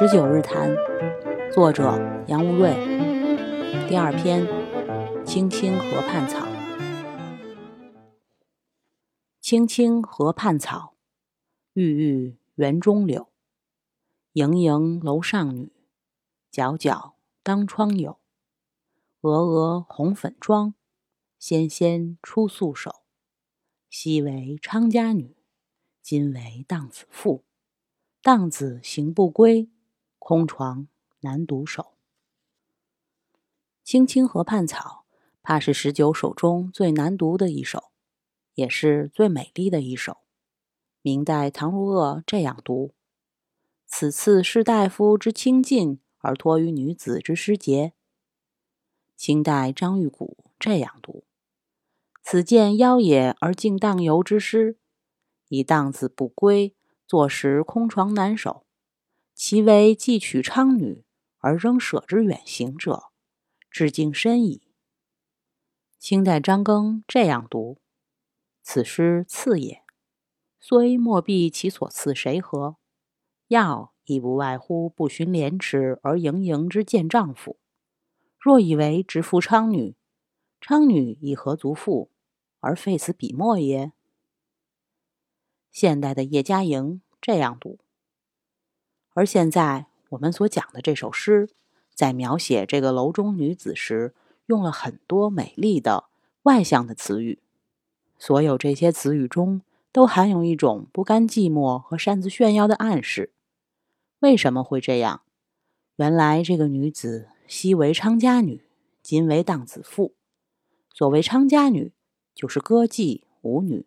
十九日谈，作者杨无瑞。第二篇，青青河畔草。青青河畔草，郁郁园中柳。盈盈楼上女，皎皎当窗有。娥娥红粉妆，纤纤出素手。昔为昌家女，今为荡子妇。荡子行不归。空床难独守，青青河畔草，怕是十九首中最难读的一首，也是最美丽的一首。明代唐如鄂这样读：“此次士大夫之清尽，而托于女子之失节。”清代张玉谷这样读：“此见妖冶而竟荡游之诗，以荡子不归，坐时空床难守。”其为既娶昌女而仍舍之远行者，至敬深矣。清代张庚这样读：“此诗次也，虽莫必其所赐谁何？要亦不外乎不寻廉耻而盈盈之见丈夫。若以为直夫昌女，昌女以何足妇而废此笔墨也？”现代的叶嘉莹这样读。而现在我们所讲的这首诗，在描写这个楼中女子时，用了很多美丽的外向的词语。所有这些词语中，都含有一种不甘寂寞和擅自炫耀的暗示。为什么会这样？原来这个女子昔为昌家女，今为荡子妇。所谓昌家女，就是歌妓舞女。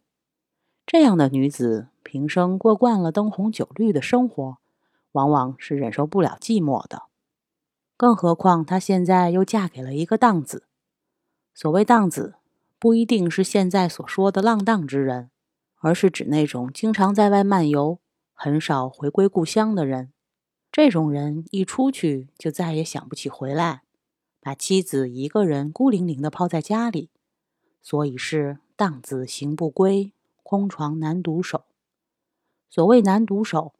这样的女子，平生过惯了灯红酒绿的生活。往往是忍受不了寂寞的，更何况她现在又嫁给了一个荡子。所谓荡子，不一定是现在所说的浪荡之人，而是指那种经常在外漫游、很少回归故乡的人。这种人一出去就再也想不起回来，把妻子一个人孤零零的抛在家里，所以是荡子行不归，空床难独守。所谓难独守。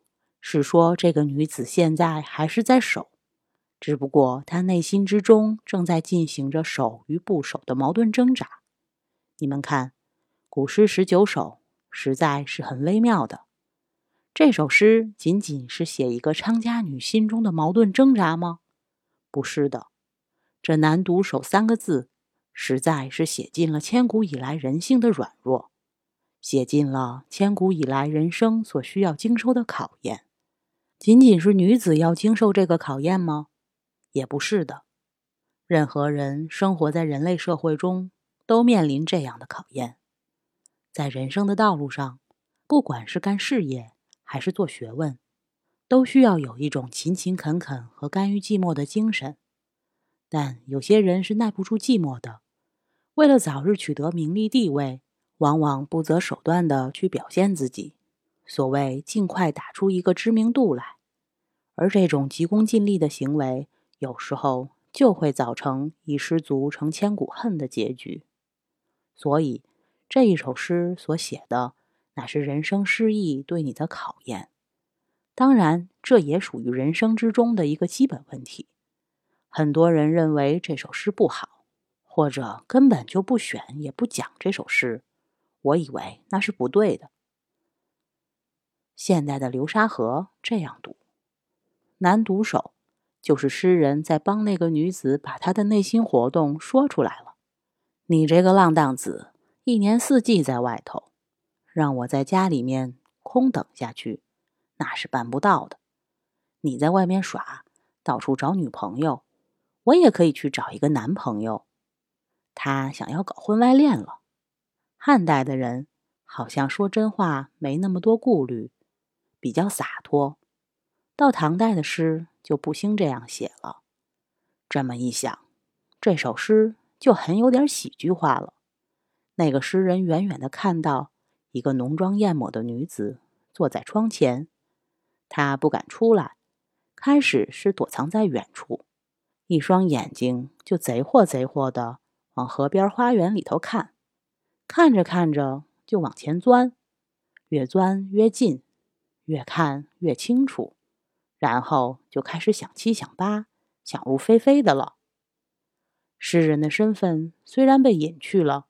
是说，这个女子现在还是在守，只不过她内心之中正在进行着守与不守的矛盾挣扎。你们看，古诗十九首实在是很微妙的。这首诗仅仅是写一个昌家女心中的矛盾挣扎吗？不是的，这“难独守”三个字，实在是写尽了千古以来人性的软弱，写尽了千古以来人生所需要经受的考验。仅仅是女子要经受这个考验吗？也不是的。任何人生活在人类社会中，都面临这样的考验。在人生的道路上，不管是干事业还是做学问，都需要有一种勤勤恳恳和甘于寂寞的精神。但有些人是耐不住寂寞的，为了早日取得名利地位，往往不择手段的去表现自己。所谓尽快打出一个知名度来，而这种急功近利的行为，有时候就会造成一失足成千古恨的结局。所以这一首诗所写的，乃是人生失意对你的考验。当然，这也属于人生之中的一个基本问题。很多人认为这首诗不好，或者根本就不选也不讲这首诗。我以为那是不对的。现代的流沙河这样读：“难独守”，就是诗人在帮那个女子把她的内心活动说出来了。你这个浪荡子，一年四季在外头，让我在家里面空等下去，那是办不到的。你在外面耍，到处找女朋友，我也可以去找一个男朋友。他想要搞婚外恋了。汉代的人好像说真话没那么多顾虑。比较洒脱，到唐代的诗就不兴这样写了。这么一想，这首诗就很有点喜剧化了。那个诗人远远的看到一个浓妆艳抹的女子坐在窗前，他不敢出来，开始是躲藏在远处，一双眼睛就贼货贼货的往河边花园里头看，看着看着就往前钻，越钻越近。越看越清楚，然后就开始想七想八、想入非非的了。诗人的身份虽然被隐去了，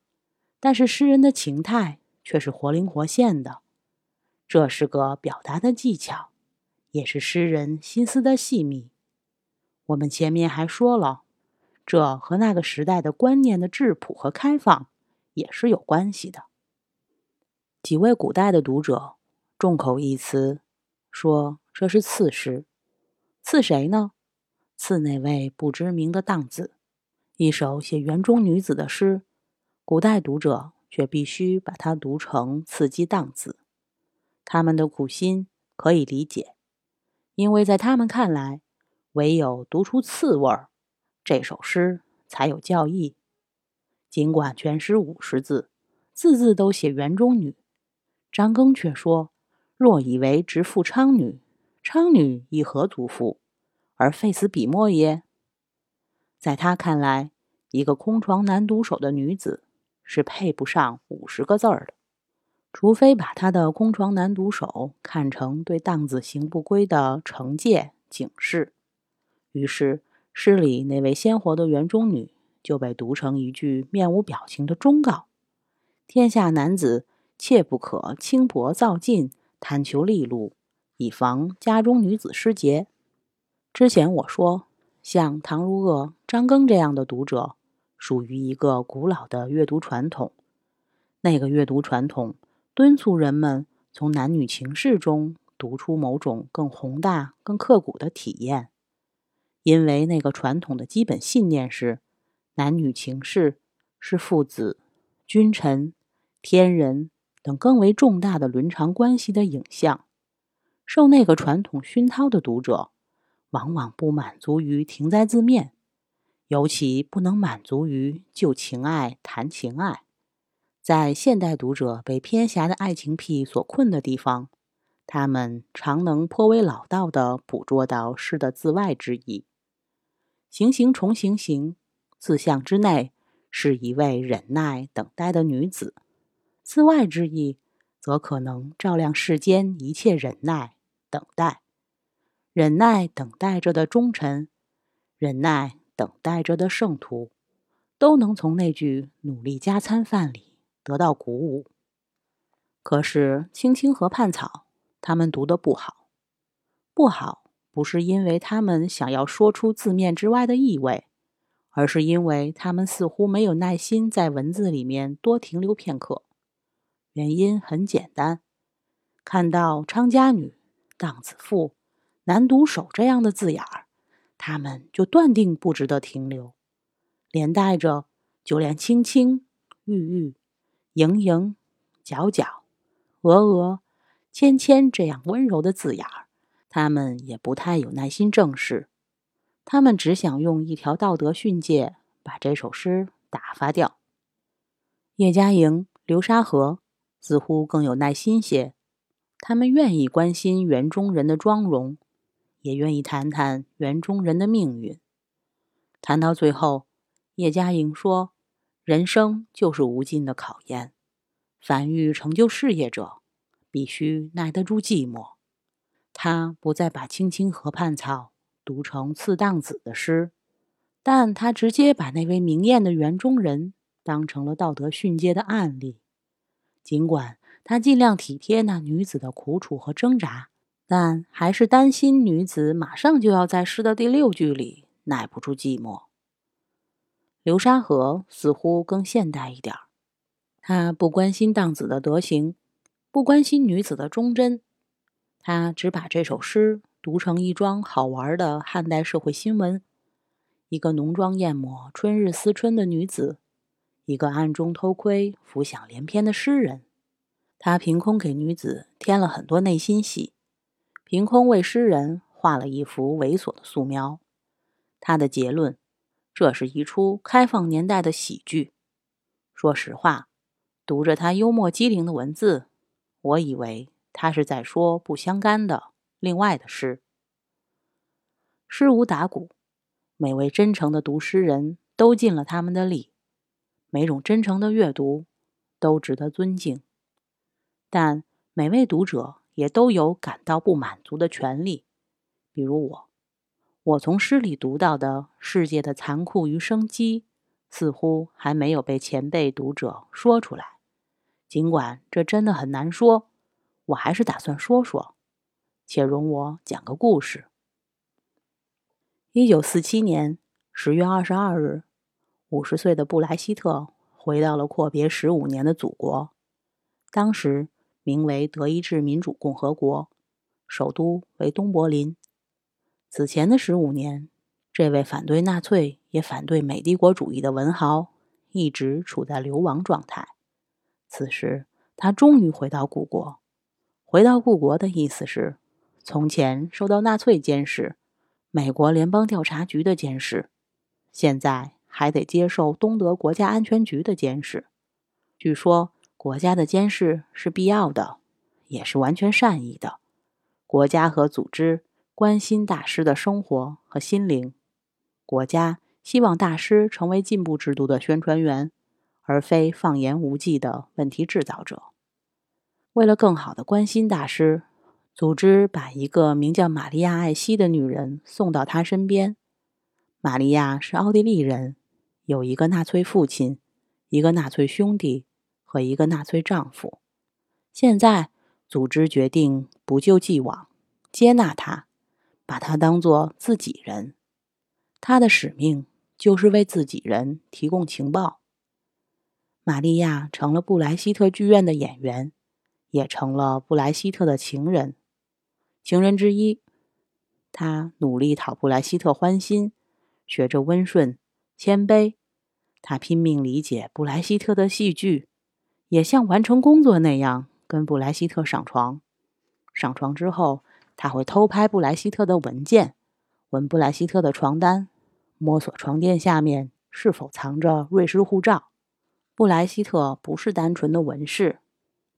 但是诗人的情态却是活灵活现的。这是个表达的技巧，也是诗人心思的细密。我们前面还说了，这和那个时代的观念的质朴和开放也是有关系的。几位古代的读者众口一词，说这是刺诗。刺谁呢？刺那位不知名的荡子。一首写园中女子的诗，古代读者却必须把它读成刺激荡子。他们的苦心可以理解，因为在他们看来，唯有读出刺味儿，这首诗才有教义。尽管全诗五十字，字字都写园中女。张庚却说：“若以为直负昌女，昌女亦何足负，而废死笔墨耶？”在他看来，一个空床难独守的女子是配不上五十个字儿的，除非把她的空床难独守看成对荡子行不归的惩戒警示。于是，诗里那位鲜活的园中女就被读成一句面无表情的忠告：天下男子。切不可轻薄躁进，探求利禄，以防家中女子失节。之前我说，像唐如鄂、张庚这样的读者，属于一个古老的阅读传统。那个阅读传统敦促人们从男女情事中读出某种更宏大、更刻骨的体验，因为那个传统的基本信念是：男女情事是父子、君臣、天人。等更为重大的伦常关系的影像，受那个传统熏陶的读者，往往不满足于停在字面，尤其不能满足于就情爱谈情爱。在现代读者被偏狭的爱情癖所困的地方，他们常能颇为老道地捕捉到诗的字外之意。行行重行行，字象之内是一位忍耐等待的女子。字外之意，则可能照亮世间一切忍耐、等待、忍耐等待着的忠臣，忍耐等待着的圣徒，都能从那句努力加餐饭里得到鼓舞。可是《青青河畔草》，他们读得不好，不好不是因为他们想要说出字面之外的意味，而是因为他们似乎没有耐心在文字里面多停留片刻。原因很简单，看到昌家女、荡子妇、男独守这样的字眼儿，他们就断定不值得停留。连带着，就连青青、玉玉、盈盈、皎皎、娥娥、芊芊这样温柔的字眼儿，他们也不太有耐心正视。他们只想用一条道德训诫把这首诗打发掉。叶嘉莹、流沙河。似乎更有耐心些，他们愿意关心园中人的妆容，也愿意谈谈园中人的命运。谈到最后，叶嘉莹说：“人生就是无尽的考验，凡欲成就事业者，必须耐得住寂寞。”他不再把《青青河畔草》读成次荡子的诗，但他直接把那位明艳的园中人当成了道德训诫的案例。尽管他尽量体贴那女子的苦楚和挣扎，但还是担心女子马上就要在诗的第六句里耐不住寂寞。流沙河似乎更现代一点儿，他不关心荡子的德行，不关心女子的忠贞，他只把这首诗读成一桩好玩的汉代社会新闻：一个浓妆艳抹、春日思春的女子。一个暗中偷窥、浮想联翩的诗人，他凭空给女子添了很多内心戏，凭空为诗人画了一幅猥琐的素描。他的结论：这是一出开放年代的喜剧。说实话，读着他幽默机灵的文字，我以为他是在说不相干的另外的诗。诗无打鼓，每位真诚的读诗人都尽了他们的力。每种真诚的阅读都值得尊敬，但每位读者也都有感到不满足的权利，比如我，我从诗里读到的世界的残酷与生机，似乎还没有被前辈读者说出来。尽管这真的很难说，我还是打算说说。且容我讲个故事。一九四七年十月二十二日，五十岁的布莱希特回到了阔别十五年的祖国，当时名为德意志民主共和国，首都为东柏林。此前的十五年，这位反对纳粹也反对美帝国主义的文豪一直处在流亡状态。此时，他终于回到故国。回到故国的意思是，从前受到纳粹监视，美国联邦调查局的监视，现在还得接受东德国家安全局的监视。据说，国家的监视是必要的，也是完全善意的。国家和组织关心大师的生活和心灵，国家希望大师成为进步制度的宣传员。而非放言无忌的问题制造者。为了更好的关心大师，组织把一个名叫玛利亚·艾希的女人送到他身边。玛利亚是奥地利人，有一个纳粹父亲，一个纳粹兄弟和一个纳粹丈夫。现在，组织决定不救既往，接纳他，把他当作自己人。他的使命就是为自己人提供情报。玛利亚成了布莱希特剧院的演员，也成了布莱希特的情人，情人之一。他努力讨布莱希特欢心，学着温顺谦卑。他拼命理解布莱希特的戏剧，也像完成工作那样跟布莱希特上床。上床之后，他会偷拍布莱希特的文件，闻布莱希特的床单，摸索床垫下面是否藏着瑞士护照。布莱希特不是单纯的文士，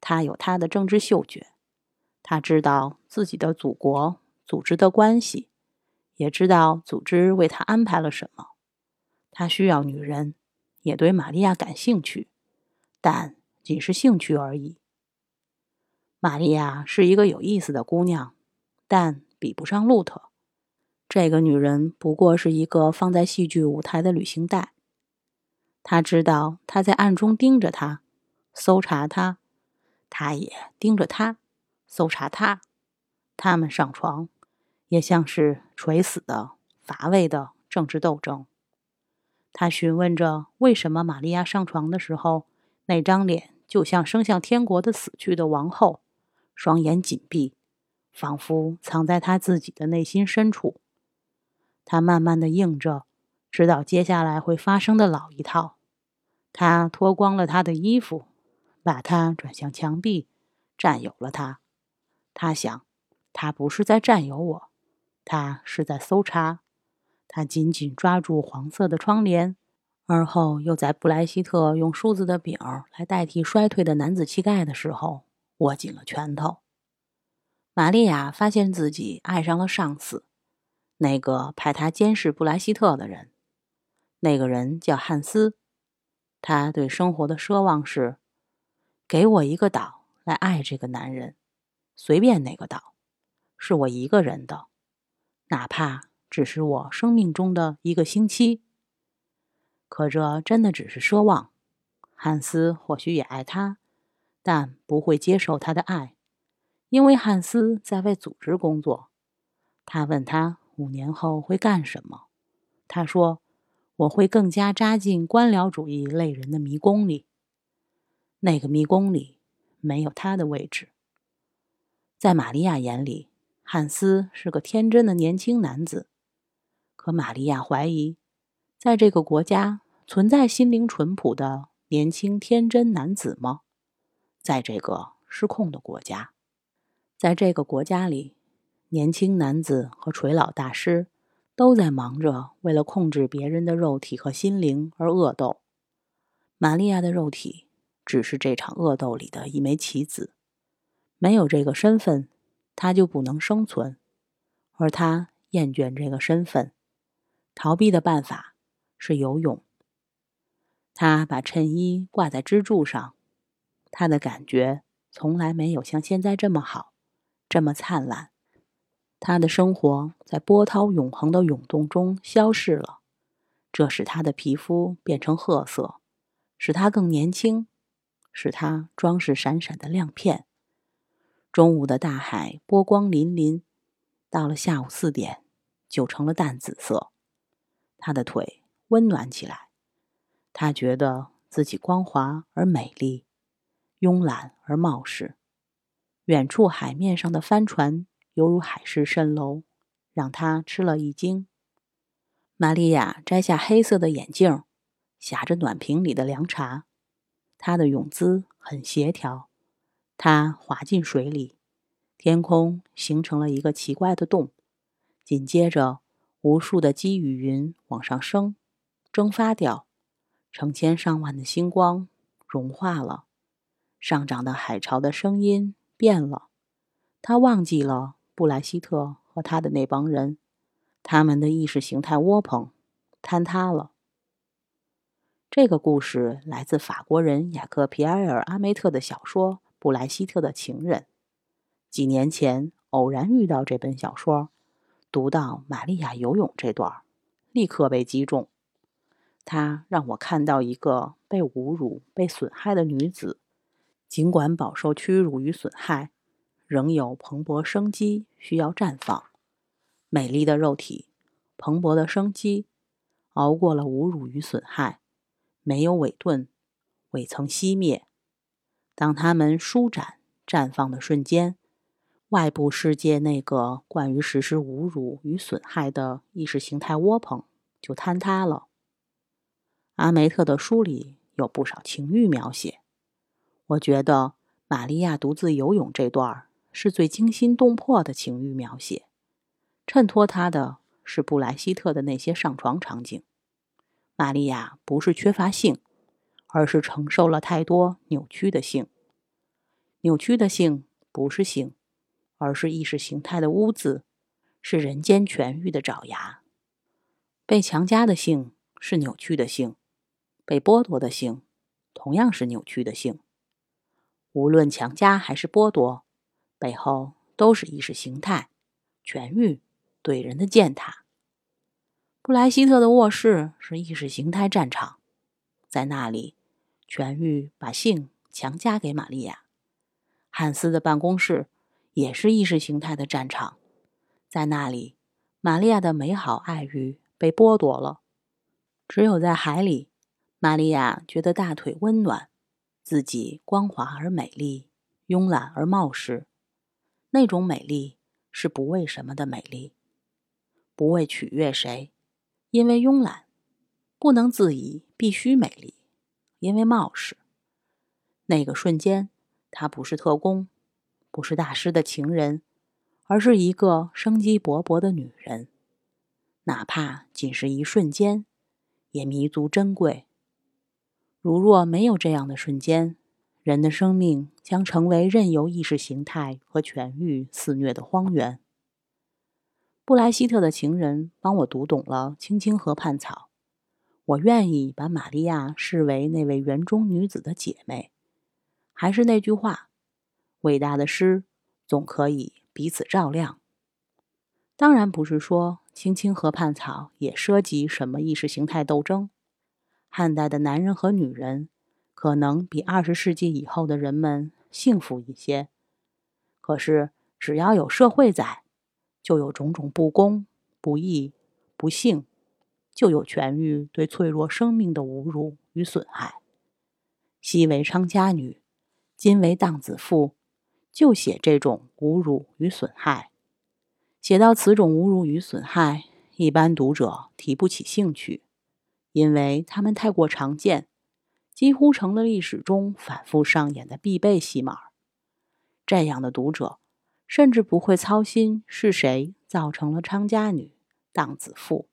他有他的政治嗅觉。他知道自己的祖国组织的关系，也知道组织为他安排了什么。他需要女人，也对玛利亚感兴趣，但仅是兴趣而已。玛利亚是一个有意思的姑娘，但比不上路特。这个女人不过是一个放在戏剧舞台的旅行袋。他知道他在暗中盯着他，搜查他，他也盯着他，搜查他。他们上床，也像是垂死的、乏味的政治斗争。他询问着为什么玛利亚上床的时候，那张脸就像升向天国的死去的王后，双眼紧闭，仿佛藏在他自己的内心深处。他慢慢的应着，知道接下来会发生的老一套。他脱光了他的衣服，把他转向墙壁，占有了他。他想，他不是在占有我，他是在搜查。他紧紧抓住黄色的窗帘，而后又在布莱希特用梳子的柄来代替衰退的男子气概的时候，握紧了拳头。玛利亚发现自己爱上了上司，那个派他监视布莱希特的人。那个人叫汉斯。他对生活的奢望是：给我一个岛来爱这个男人，随便哪个岛，是我一个人的，哪怕只是我生命中的一个星期。可这真的只是奢望。汉斯或许也爱他，但不会接受他的爱，因为汉斯在为组织工作。他问他五年后会干什么，他说。我会更加扎进官僚主义类人的迷宫里。那个迷宫里没有他的位置。在玛利亚眼里，汉斯是个天真的年轻男子。和玛利亚怀疑，在这个国家存在心灵淳朴的年轻天真男子吗？在这个失控的国家，在这个国家里，年轻男子和垂老大师。都在忙着为了控制别人的肉体和心灵而恶斗。玛利亚的肉体只是这场恶斗里的一枚棋子，没有这个身份，她就不能生存。而他厌倦这个身份，逃避的办法是游泳。他把衬衣挂在支柱上，他的感觉从来没有像现在这么好，这么灿烂。他的生活在波涛永恒的涌动中消逝了，这使他的皮肤变成褐色，使他更年轻，使他装饰闪闪的亮片。中午的大海波光粼粼，到了下午四点就成了淡紫色。他的腿温暖起来，他觉得自己光滑而美丽，慵懒而冒失。远处海面上的帆船犹如海市蜃楼，让他吃了一惊。玛利亚摘下黑色的眼镜，匣着暖瓶里的凉茶。她的泳姿很协调。他滑进水里，天空形成了一个奇怪的洞。紧接着，无数的积雨云往上升，蒸发掉，成千上万的星光融化了。上涨的海潮的声音变了。他忘记了布莱希特和他的那帮人，他们的意识形态窝棚坍塌了。这个故事来自法国人雅克·皮埃尔·阿梅特的小说。布莱希特的情人，几年前偶然遇到这本小说，读到玛利亚游泳这段，立刻被击中。他让我看到一个被侮辱、被损害的女子，尽管饱受屈辱与损害，仍有蓬勃生机，需要绽放。美丽的肉体，蓬勃的生机，熬过了侮辱与损害，没有萎顿，未曾熄灭。当它们舒展、绽放的瞬间，外部世界那个惯于实施侮辱与损害的意识形态窝棚就坍塌了。阿梅特的书里有不少情欲描写，我觉得玛利亚独自游泳这段是最惊心动魄的情欲描写。衬托他的是布莱希特的那些上床场景。玛利亚不是缺乏性。而是承受了太多扭曲的性。扭曲的性不是性，而是意识形态的污渍，是人间痊愈的爪牙。被强加的性是扭曲的性，被剥夺的性同样是扭曲的性。无论强加还是剥夺，背后都是意识形态痊愈对人的践踏。布莱希特的卧室是意识形态战场，在那里。痊愈把性强加给玛利亚。汉斯的办公室也是意识形态的战场，在那里，玛利亚的美好爱欲被剥夺了。只有在海里，玛利亚觉得大腿温暖，自己光滑而美丽，慵懒而冒失。那种美丽是不为什么的美丽，不为取悦谁，因为慵懒，不能自已，必须美丽。因为冒失，那个瞬间，她不是特工，不是大师的情人，而是一个生机勃勃的女人。哪怕仅是一瞬间，也弥足珍贵。如若没有这样的瞬间，人的生命将成为任由意识形态和痊愈肆虐的荒原。布莱希特的情人帮我读懂了《青青河畔草》。我愿意把玛利亚视为那位园中女子的姐妹。还是那句话，伟大的诗总可以彼此照亮。当然不是说《青青河畔草》也涉及什么意识形态斗争。汉代的男人和女人可能比二十世纪以后的人们幸福一些。可是只要有社会在，就有种种不公、不义、不幸。就有痊愈对脆弱生命的侮辱与损害。昔为昌家女，今为荡子妇，就写这种侮辱与损害。写到此种侮辱与损害，一般读者提不起兴趣，因为他们太过常见，几乎成了历史中反复上演的必备戏码。这样的读者，甚至不会操心是谁造成了昌家女、荡子妇。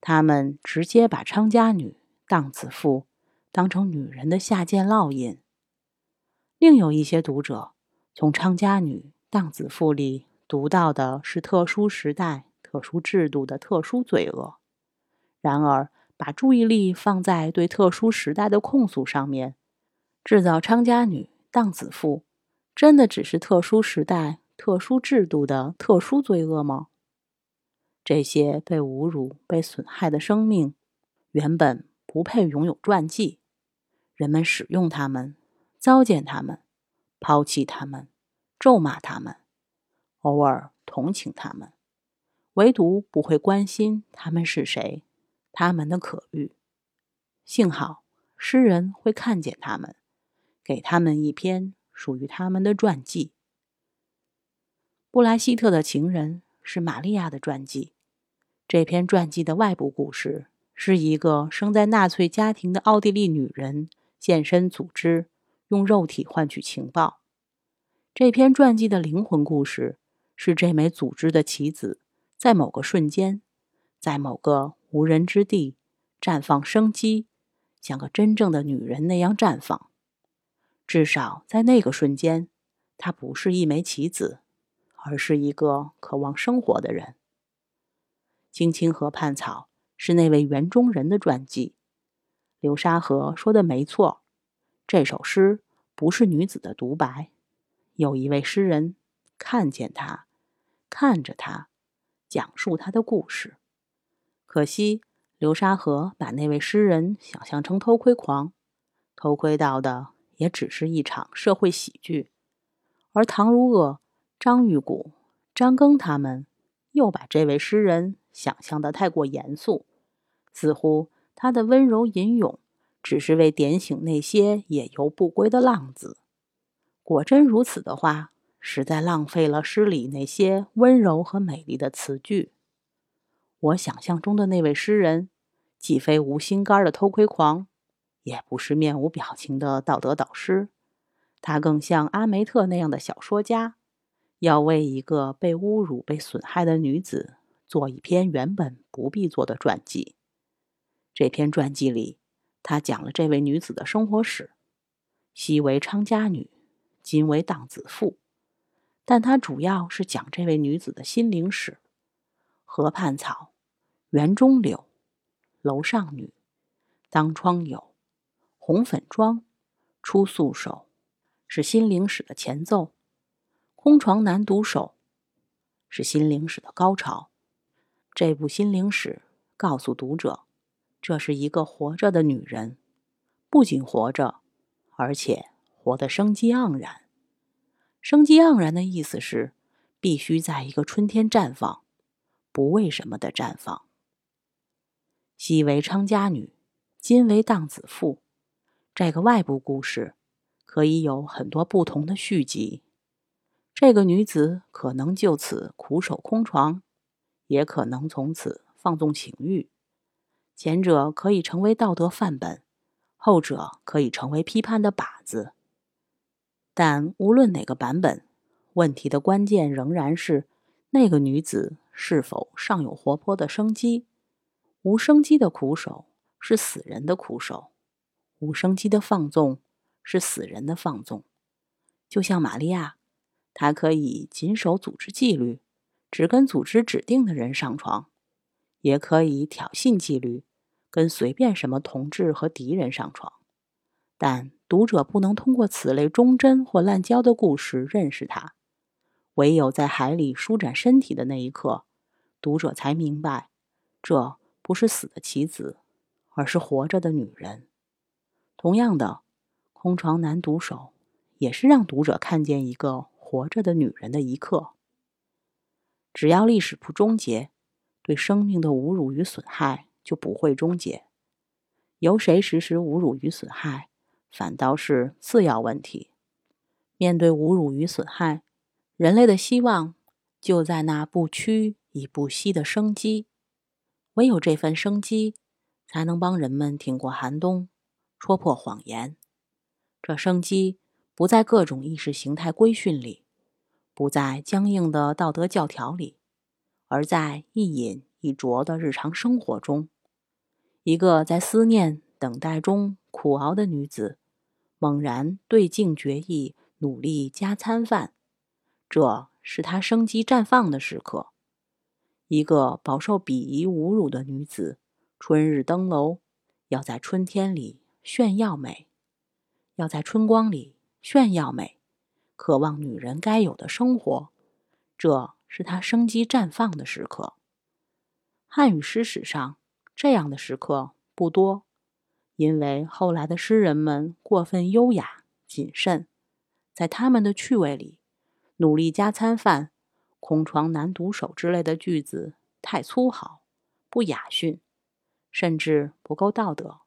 他们直接把昌家女、荡子妇当成女人的下贱烙印。另有一些读者从昌家女、荡子妇里读到的是特殊时代、特殊制度的特殊罪恶，然而把注意力放在对特殊时代的控诉上面，制造昌家女、荡子妇，真的只是特殊时代、特殊制度的特殊罪恶吗？这些被侮辱、被损害的生命，原本不配拥有传记。人们使用他们，糟践他们，抛弃他们，咒骂他们，偶尔同情他们，唯独不会关心他们是谁，他们的可遇。幸好诗人会看见他们，给他们一篇属于他们的传记。布莱希特的情人是玛利亚的传记。这篇传记的外部故事是一个生在纳粹家庭的奥地利女人献身组织，用肉体换取情报。这篇传记的灵魂故事是这枚组织的棋子在某个瞬间，在某个无人之地绽放生机，像个真正的女人那样绽放。至少在那个瞬间，她不是一枚棋子，而是一个渴望生活的人。青青河畔草是那位园中人的传记。流沙河说的没错，这首诗不是女子的独白。有一位诗人看见她，看着她，讲述她的故事。可惜流沙河把那位诗人想象成偷窥狂，偷窥到的也只是一场社会喜剧。而唐如鄂、张玉谷、张庚他们又把这位诗人。想象的太过严肃，似乎他的温柔吟咏只是为点醒那些野游不归的浪子。果真如此的话，实在浪费了诗里那些温柔和美丽的词句。我想象中的那位诗人，既非无心肝的偷窥狂，也不是面无表情的道德导师，他更像阿梅特那样的小说家，要为一个被侮辱、被损害的女子。做一篇原本不必做的传记。这篇传记里，他讲了这位女子的生活史：昔为昌家女，今为荡子妇。但他主要是讲这位女子的心灵史。河畔草，园中柳，楼上女，当窗有，红粉妆，出素手，是心灵史的前奏。空床难独守，是心灵史的高潮。这部心灵史告诉读者，这是一个活着的女人，不仅活着，而且活得生机盎然。生机盎然的意思是，必须在一个春天绽放，不为什么的绽放。昔为昌家女，今为荡子妇。这个外部故事可以有很多不同的续集。这个女子可能就此苦守空床。也可能从此放纵情欲，前者可以成为道德范本，后者可以成为批判的靶子。但无论哪个版本，问题的关键仍然是那个女子是否尚有活泼的生机。无生机的苦守是死人的苦守，无生机的放纵是死人的放纵。就像玛利亚，她可以谨守组织纪律。只跟组织指定的人上床，也可以挑衅纪律，跟随便什么同志和敌人上床。但读者不能通过此类忠贞或滥交的故事认识他。唯有在海里舒展身体的那一刻，读者才明白，这不是死的棋子，而是活着的女人。同样的，空床男独守，也是让读者看见一个活着的女人的一刻。只要历史不终结，对生命的侮辱与损害就不会终结。由谁实施侮辱与损害，反倒是次要问题。面对侮辱与损害，人类的希望就在那不屈以不息的生机。唯有这份生机，才能帮人们挺过寒冬，戳破谎言。这生机不在各种意识形态规训里。不在僵硬的道德教条里，而在一饮一啄的日常生活中。一个在思念等待中苦熬的女子，猛然对镜决意，努力加餐饭，这是她生机绽放的时刻。一个饱受鄙夷侮辱的女子，春日登楼，要在春天里炫耀美，要在春光里炫耀美。渴望女人该有的生活，这是她生机绽放的时刻。汉语诗史上这样的时刻不多，因为后来的诗人们过分优雅谨慎，在他们的趣味里，努力加餐饭、空床难独守之类的句子太粗豪、不雅驯，甚至不够道德。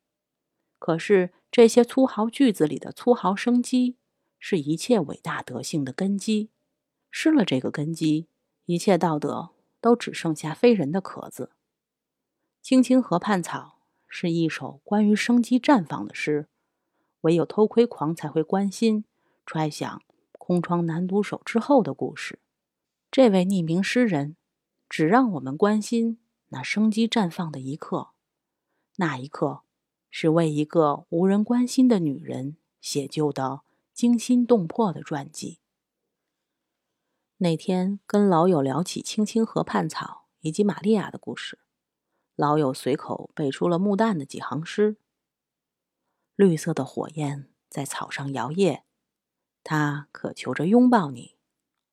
可是这些粗豪句子里的粗豪生机，是一切伟大德性的根基。失了这个根基，一切道德都只剩下非人的壳子。《青青河畔草》是一首关于生机绽放的诗，唯有偷窥狂才会关心、揣想“空窗难独守”之后的故事。这位匿名诗人，只让我们关心那生机绽放的一刻。那一刻，是为一个无人关心的女人写就的惊心动魄的传记。那天跟老友聊起青青河畔草以及玛利亚的故事，老友随口背出了木旦的几行诗：“绿色的火焰在草上摇曳，它渴求着拥抱你，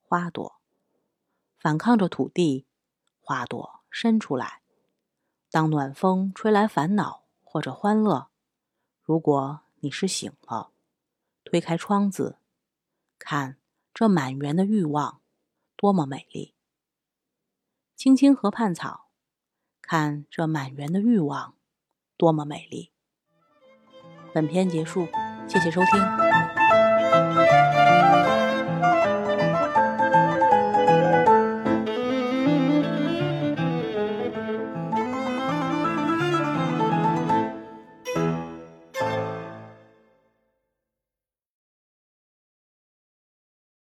花朵反抗着土地，花朵伸出来。当暖风吹来烦恼或者欢乐，如果你是醒了，推开窗子，看这满园的欲望。”多么美丽！青青河畔草，看这满园的欲望，多么美丽！本片结束，谢谢收听。